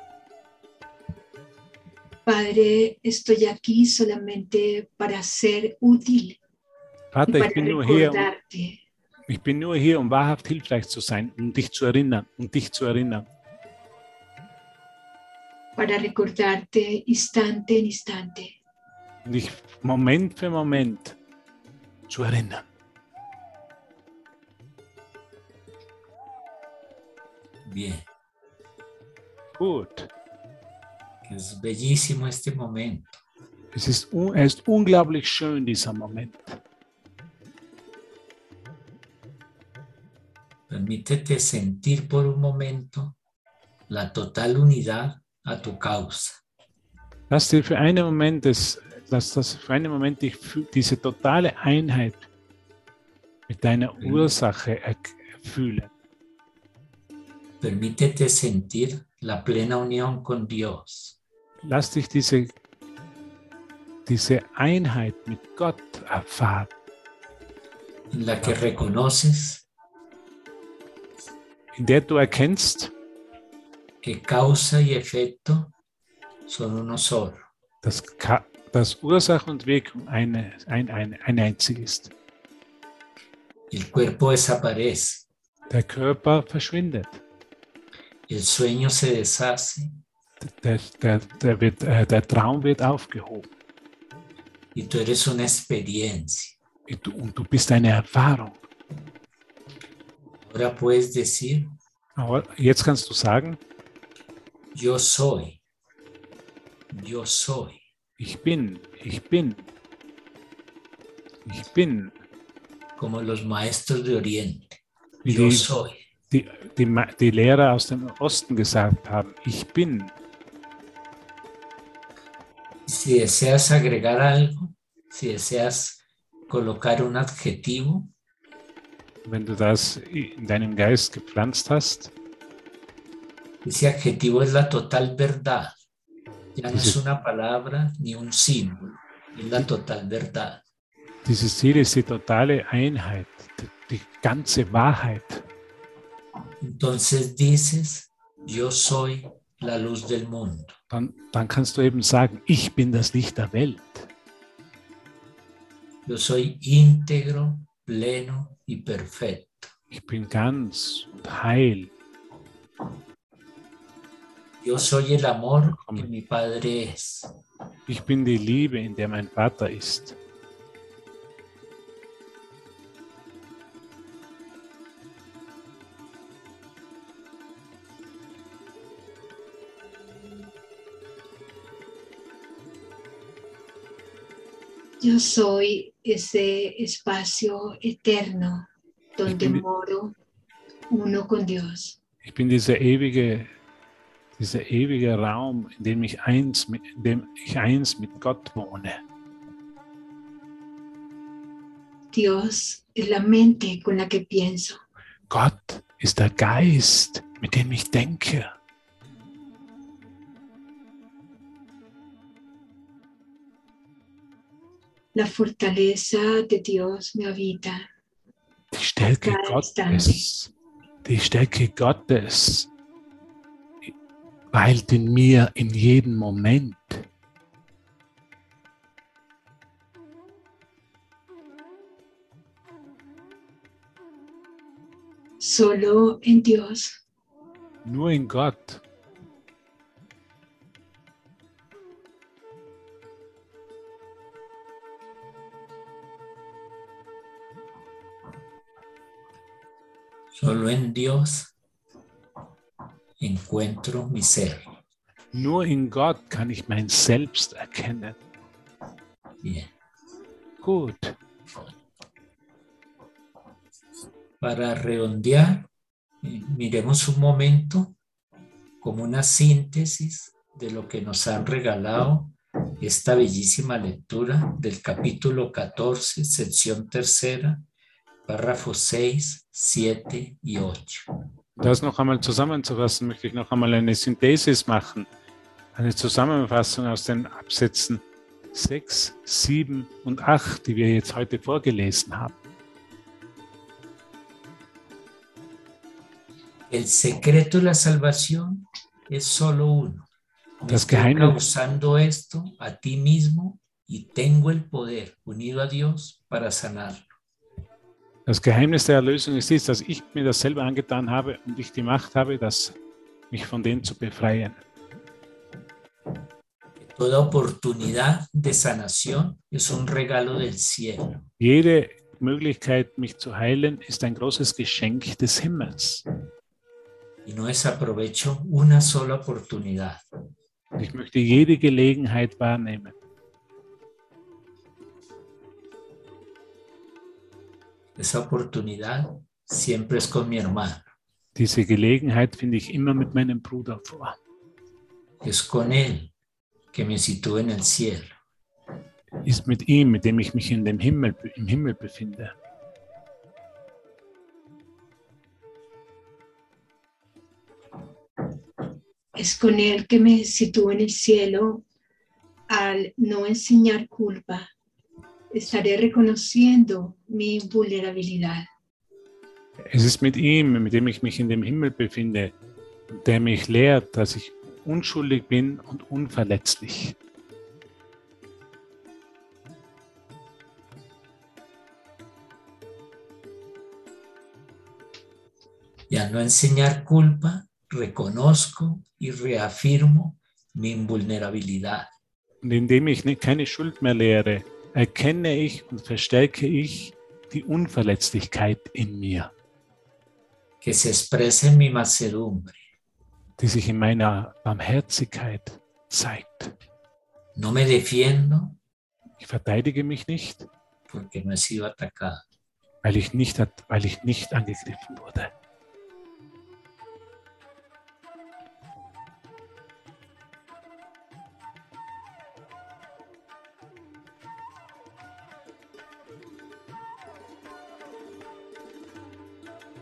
Padre, estoy aquí solamente para ser útil Vater, ich bin nur hier, um, ich bin nur hier, um wahrhaft hilfreich zu sein, um dich zu erinnern, um dich zu erinnern, para recordarte instante en instante. um dich Moment für Moment zu erinnern. bien. Good. Es bellísimo este momento. Es ist, un, es unglaublich schön dieser Moment. Permítete sentir por un momento la total unidad a tu causa. Lass dir für einen Moment das, lass das für einen Moment dich, diese totale Einheit mit deiner Ursache fühlen. Permítete sentir la plena unión con Dios. Lass dich diese, diese Einheit mit Gott erfahren, en la que reconoces in der du erkennst, que causa y efecto son uno solo. dass, dass Ursache und Wirkung eine, ein, ein, ein einzig ist. El cuerpo desaparece, Der Körper verschwindet. El sueño se deshace Der, der, der, wird, äh, der Traum wird aufgehoben. y tú eres una experiencia. Und du, und du bist eine Erfahrung. Ahora puedes decir, Aber jetzt kannst du sagen, yo soy, yo soy. ich bin, ich bin, ich bin, como los maestros de Oriente. Yo soy. Die, die, die Lehrer aus dem Osten gesagt haben, ich bin. Si deseas agregar algo, si deseas colocar un adjetivo, Wenn du das in deinem Geist gepflanzt hast, ese adjetivo es la total verdad. Ya no es una palabra ni un símbolo, es la total verdad. dieses Ziel ist die totale Einheit, die ganze Wahrheit. Entonces dices, yo soy la luz del mundo. Dann, dann kannst du eben sagen, ich bin das Licht der Welt. Yo soy íntegro, pleno y perfecto. Ich bin ganz und heil. Yo soy el amor que mi Padre es. Ich bin die Liebe, in der mein Vater ist. Yo soy ese espacio eterno donde bin- moro uno con Dios. Ich bin dieser ewige, dieser ewige Raum, in dem ich eins mit, in dem ich eins mit Gott wohne. Dios es la mente con la que pienso. Gott ist der Geist, mit dem ich denke. La fortaleza de Dios me habita. Die Stärke Gottes, die Stärke Gottes weilt in mir in jedem Moment. Solo en Dios Nur in Gott Solo en Dios encuentro mi ser. Nur in Gott kann ich mein Selbst erkennen. Bien. Gut. Para redondear, eh, miremos un momento como una síntesis de lo que nos han regalado esta bellísima lectura del capítulo 14, sección tercera, párrafos 6, 7 y 8. Das noch einmal zusammenzufassen, möchte ich noch einmal eine Synthesis machen. Eine Zusammenfassung aus den Absätzen 6, 7 und 8, die wir jetzt heute vorgelesen haben. El secreto de la salvación es solo uno. Me Das Geheimnis- causando esto a ti mismo y tengo el poder unido a Dios para sanarlo. Das Geheimnis der Erlösung ist dies, dass ich mir das selber angetan habe und ich die Macht habe, das, mich von denen zu befreien. Toda oportunidad de sanación es un regalo del cielo. Jede Möglichkeit, mich zu heilen, ist ein großes Geschenk des Himmels. y no desaprovecho una sola oportunidad. Ich möchte jede Gelegenheit wahrnehmen. Esa oportunidad siempre es con mi hermano. Diese Gelegenheit finde ich immer mit meinem Bruder vor. Es con él que me sitúo en el cielo. Ist mit ihm, mit dem ich mich in dem Himmel, im Himmel befinde. Es con Él que me sitúo en el cielo al no enseñar culpa. Estaré reconociendo mi vulnerabilidad. Es ist mit ihm, mit dem ich mich in dem Himmel befinde, der mich lehrt, dass ich unschuldig bin und unverletzlich. Y al no enseñar culpa, reconozco y reafirmo mi invulnerabilidad. Und indem ich ne- keine Schuld mehr lehre, erkenne ich und verstärke ich die Unverletzlichkeit in mir, que se expresa en mi mansedumbre. die sich in meiner Barmherzigkeit zeigt. No me defiendo Ich verteidige mich nicht, porque no he sido atacado. weil ich nicht, weil ich nicht angegriffen wurde.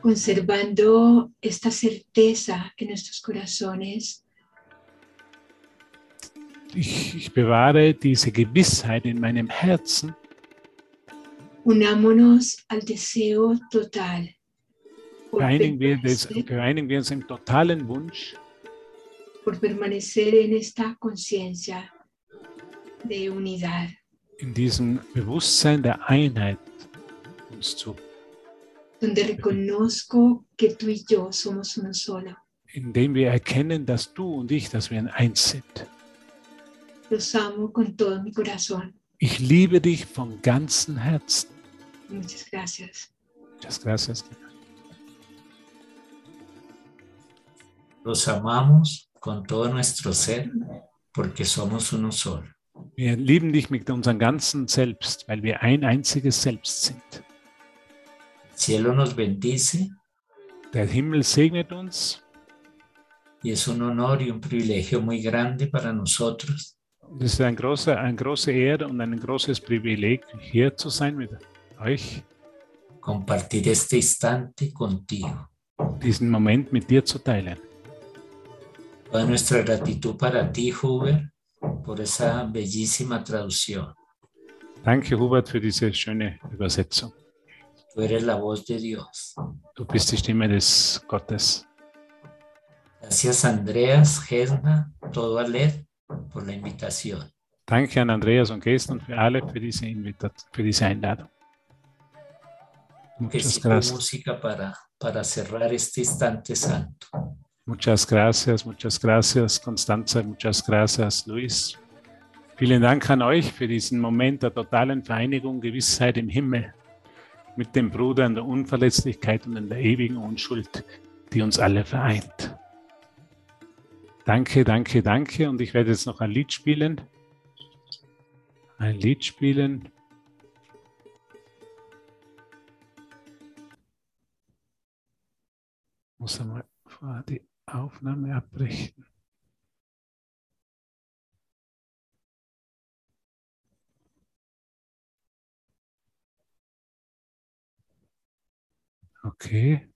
Conservando esta certeza en nuestros corazones, Ich, ich bewahre diese Gewissheit in meinem Herzen unámonos al deseo total. vereinigen wir, permanecer- vereinigen wir uns im totalen Wunsch, por permanecer en esta conciencia de unidad. in diesem Bewusstsein der Einheit uns zu, donde reconozco que tú y yo somos uno solo. indem wir erkennen, dass du und ich, dass wir in eins sind. Los amo con todo mi corazón. Ich liebe dich von ganzem Herzen. Muchas gracias. Muchas gracias. Los amamos con todo nuestro ser porque somos uno solo. Wir lieben dich mit unserem ganzen Selbst, weil wir ein einziges Selbst sind. El cielo nos bendice Der Himmel segnet uns y es un honor y un privilegio muy grande para nosotros es ist eine große Ehre und ein großes Privileg, hier zu sein mit euch, compartir este instante contigo. diesen Moment mit dir zu teilen. Toda nuestra gratitud para ti, Huber, por esa bellísima traducción. Danke, Hubert, für diese schöne Übersetzung. Tú eres la voz de Dios. Du bist die Stimme des Gottes. Gracias, Andreas, Gesna, todo Aled, por la invitación. Danke an Andreas und Gesten und für alle für diese, Invita für diese Einladung. Muchas gracias. música para, para cerrar este instante santo. Muchas gracias, muchas gracias, Constanza, muchas gracias, Luis. Vielen Dank an euch für diesen Moment der totalen Vereinigung, Gewissheit im Himmel mit dem Bruder in der Unverletzlichkeit und in der ewigen Unschuld, die uns alle vereint. Danke, danke, danke. Und ich werde jetzt noch ein Lied spielen. Ein Lied spielen. Muss einmal die Aufnahme abbrechen. Okay.